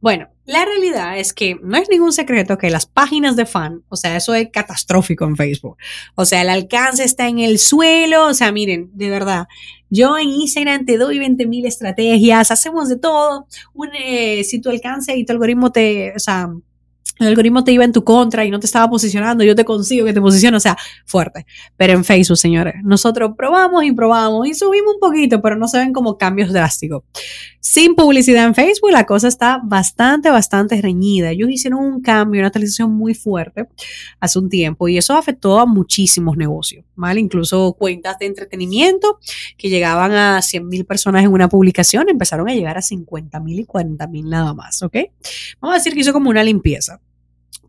Bueno, la realidad es que no es ningún secreto que las páginas de fan, o sea, eso es catastrófico en Facebook. O sea, el alcance está en el suelo. O sea, miren, de verdad, yo en Instagram te doy 20 mil estrategias, hacemos de todo. Eh, si tu alcance y tu algoritmo te, o sea, el algoritmo te iba en tu contra y no te estaba posicionando, yo te consigo que te posicione, o sea, fuerte. Pero en Facebook, señores, nosotros probamos y probamos y subimos un poquito, pero no se ven como cambios drásticos. Sin publicidad en Facebook, la cosa está bastante, bastante reñida. Ellos hicieron un cambio, una actualización muy fuerte hace un tiempo y eso afectó a muchísimos negocios, ¿vale? Incluso cuentas de entretenimiento que llegaban a 100 mil personas en una publicación empezaron a llegar a 50 mil y 40 mil nada más, ¿ok? Vamos a decir que hizo como una limpieza.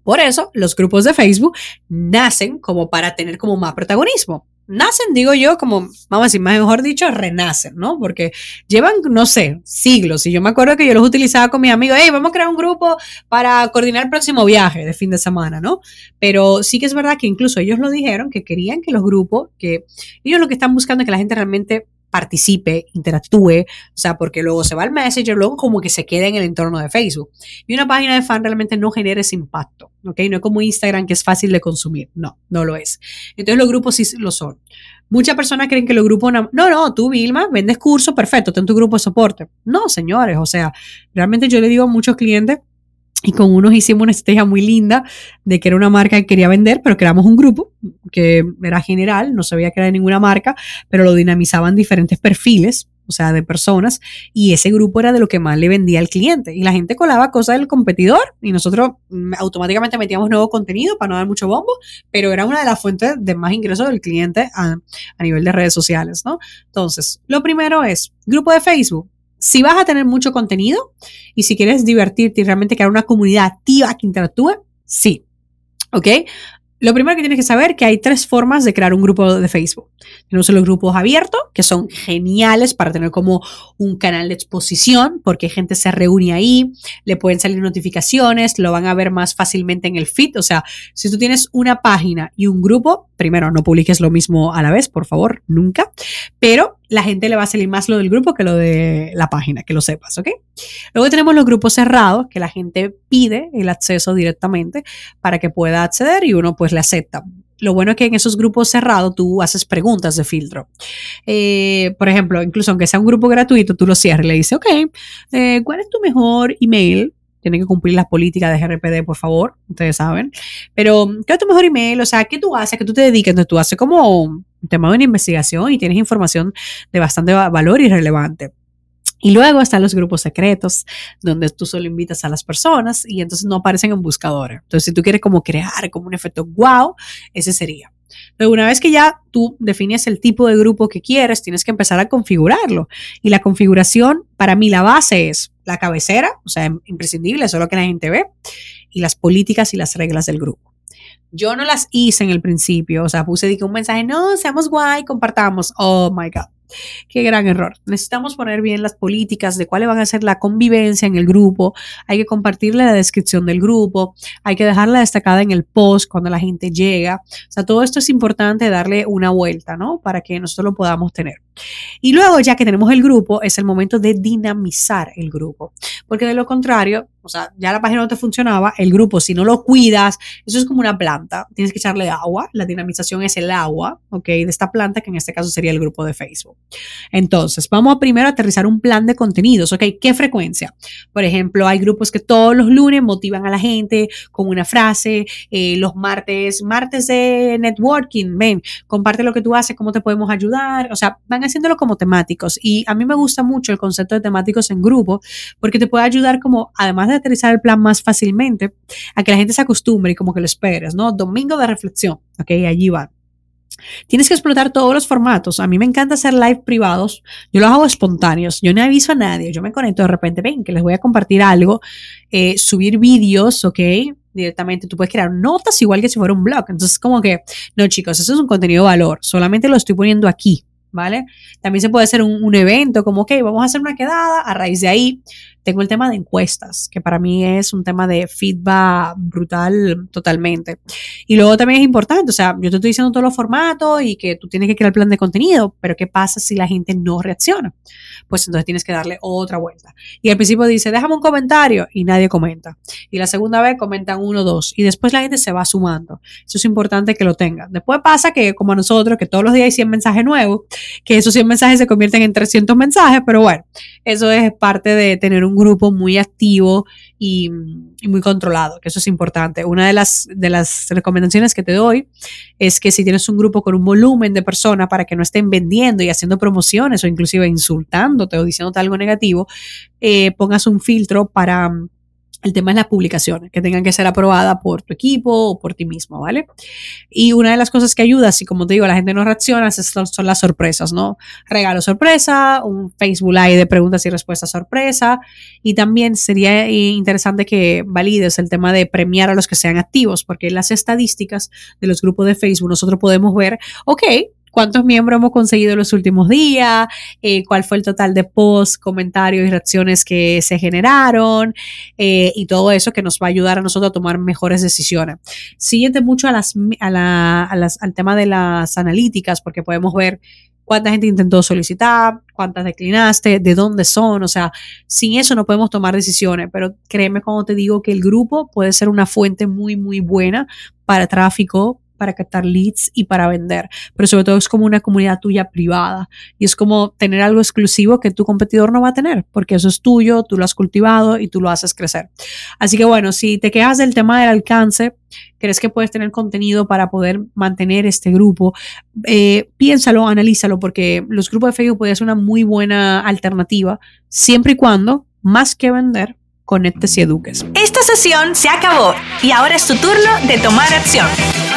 Por eso los grupos de Facebook nacen como para tener como más protagonismo. Nacen, digo yo, como, vamos a decir, mejor dicho, renacen, ¿no? Porque llevan, no sé, siglos. Y yo me acuerdo que yo los utilizaba con mis amigos, hey, vamos a crear un grupo para coordinar el próximo viaje de fin de semana, ¿no? Pero sí que es verdad que incluso ellos lo dijeron, que querían que los grupos, que ellos lo que están buscando es que la gente realmente participe, interactúe, o sea, porque luego se va al Messenger, luego como que se queda en el entorno de Facebook. Y una página de fan realmente no genera ese impacto, ¿ok? No es como Instagram que es fácil de consumir, no, no lo es. Entonces los grupos sí lo son. Muchas personas creen que los grupos, no, no, tú Vilma, vendes curso, perfecto, ten tu grupo de soporte. No, señores, o sea, realmente yo le digo a muchos clientes, y con unos hicimos una estrategia muy linda de que era una marca que quería vender, pero creamos un grupo que era general, no sabía que era de ninguna marca, pero lo dinamizaban diferentes perfiles, o sea, de personas, y ese grupo era de lo que más le vendía al cliente. Y la gente colaba cosas del competidor y nosotros mm, automáticamente metíamos nuevo contenido para no dar mucho bombo, pero era una de las fuentes de más ingresos del cliente a, a nivel de redes sociales, ¿no? Entonces, lo primero es grupo de Facebook si vas a tener mucho contenido y si quieres divertirte y realmente crear una comunidad activa que interactúe, sí. ¿Ok? Lo primero que tienes que saber es que hay tres formas de crear un grupo de Facebook. Tenemos los grupos abiertos, que son geniales para tener como un canal de exposición, porque gente se reúne ahí, le pueden salir notificaciones, lo van a ver más fácilmente en el feed. O sea, si tú tienes una página y un grupo, primero no publiques lo mismo a la vez, por favor, nunca, pero la gente le va a salir más lo del grupo que lo de la página, que lo sepas, ¿ok? Luego tenemos los grupos cerrados, que la gente pide el acceso directamente para que pueda acceder y uno pues le acepta. Lo bueno es que en esos grupos cerrados tú haces preguntas de filtro. Eh, por ejemplo, incluso aunque sea un grupo gratuito, tú lo cierras y le dices, ok, eh, ¿cuál es tu mejor email? Tienen que cumplir las políticas de GRPD, por favor, ustedes saben. Pero, ¿qué es tu mejor email? O sea, ¿qué tú haces? ¿Qué tú te dedicas? Entonces, tú haces como un tema de una investigación y tienes información de bastante valor y relevante. Y luego están los grupos secretos, donde tú solo invitas a las personas y entonces no aparecen en buscadores. Entonces, si tú quieres como crear como un efecto wow, ese sería. Pero una vez que ya tú defines el tipo de grupo que quieres, tienes que empezar a configurarlo. Y la configuración, para mí, la base es la cabecera, o sea, imprescindible, eso es lo que la gente ve, y las políticas y las reglas del grupo. Yo no las hice en el principio, o sea, puse un mensaje, no, seamos guay, compartamos. Oh my God. Qué gran error. Necesitamos poner bien las políticas de cuáles van a ser la convivencia en el grupo. Hay que compartirle la descripción del grupo. Hay que dejarla destacada en el post cuando la gente llega. O sea, todo esto es importante darle una vuelta, ¿no? Para que nosotros lo podamos tener. Y luego, ya que tenemos el grupo, es el momento de dinamizar el grupo. Porque de lo contrario, o sea, ya la página no te funcionaba, el grupo, si no lo cuidas, eso es como una planta, tienes que echarle agua, la dinamización es el agua, ¿ok? De esta planta, que en este caso sería el grupo de Facebook. Entonces, vamos a primero aterrizar un plan de contenidos, ¿ok? ¿Qué frecuencia? Por ejemplo, hay grupos que todos los lunes motivan a la gente con una frase, eh, los martes, martes de networking, ven, comparte lo que tú haces, cómo te podemos ayudar, o sea, van haciéndolo como temáticos y a mí me gusta mucho el concepto de temáticos en grupo porque te puede ayudar como, además de aterrizar el plan más fácilmente, a que la gente se acostumbre y como que lo esperes, ¿no? Domingo de reflexión, ok, allí va. Tienes que explotar todos los formatos. A mí me encanta hacer live privados. Yo los hago espontáneos. Yo no aviso a nadie. Yo me conecto de repente, ven, que les voy a compartir algo. Eh, subir vídeos, ¿ok? directamente. Tú puedes crear notas igual que si fuera un blog. Entonces, como que, no, chicos, eso es un contenido de valor. Solamente lo estoy poniendo aquí. ¿Vale? También se puede hacer un, un evento como, ok, vamos a hacer una quedada, a raíz de ahí tengo el tema de encuestas, que para mí es un tema de feedback brutal totalmente. Y luego también es importante, o sea, yo te estoy diciendo todos los formatos y que tú tienes que crear el plan de contenido, pero ¿qué pasa si la gente no reacciona? Pues entonces tienes que darle otra vuelta. Y al principio dice, déjame un comentario y nadie comenta. Y la segunda vez comentan uno, dos. Y después la gente se va sumando. Eso es importante que lo tengan. Después pasa que, como a nosotros, que todos los días hay 100 mensajes nuevos, que esos 100 mensajes se convierten en 300 mensajes, pero bueno, eso es parte de tener un un grupo muy activo y, muy controlado, que eso es importante. Una de las, de las recomendaciones que te doy es que si tienes un grupo con un volumen de personas para que no estén vendiendo y haciendo promociones o inclusive insultándote o diciéndote algo negativo, eh, pongas un filtro para el tema es las publicaciones, que tengan que ser aprobadas por tu equipo o por ti mismo, ¿vale? Y una de las cosas que ayuda, si como te digo, la gente no reacciona, son, son las sorpresas, ¿no? Regalo sorpresa, un Facebook Live de preguntas y respuestas sorpresa. Y también sería interesante que valides el tema de premiar a los que sean activos, porque en las estadísticas de los grupos de Facebook nosotros podemos ver, ok, cuántos miembros hemos conseguido los últimos días, eh, cuál fue el total de posts, comentarios y reacciones que se generaron eh, y todo eso que nos va a ayudar a nosotros a tomar mejores decisiones. Siguiente mucho a las, al tema de las analíticas porque podemos ver cuánta gente intentó solicitar, cuántas declinaste, de dónde son, o sea, sin eso no podemos tomar decisiones, pero créeme cuando te digo que el grupo puede ser una fuente muy, muy buena para tráfico, para captar leads y para vender, pero sobre todo es como una comunidad tuya privada y es como tener algo exclusivo que tu competidor no va a tener, porque eso es tuyo, tú lo has cultivado y tú lo haces crecer. Así que bueno, si te quedas del tema del alcance, crees que puedes tener contenido para poder mantener este grupo, eh, piénsalo, analízalo, porque los grupos de Facebook pueden ser una muy buena alternativa, siempre y cuando, más que vender, conectes y eduques. Esta sesión se acabó y ahora es tu turno de tomar acción.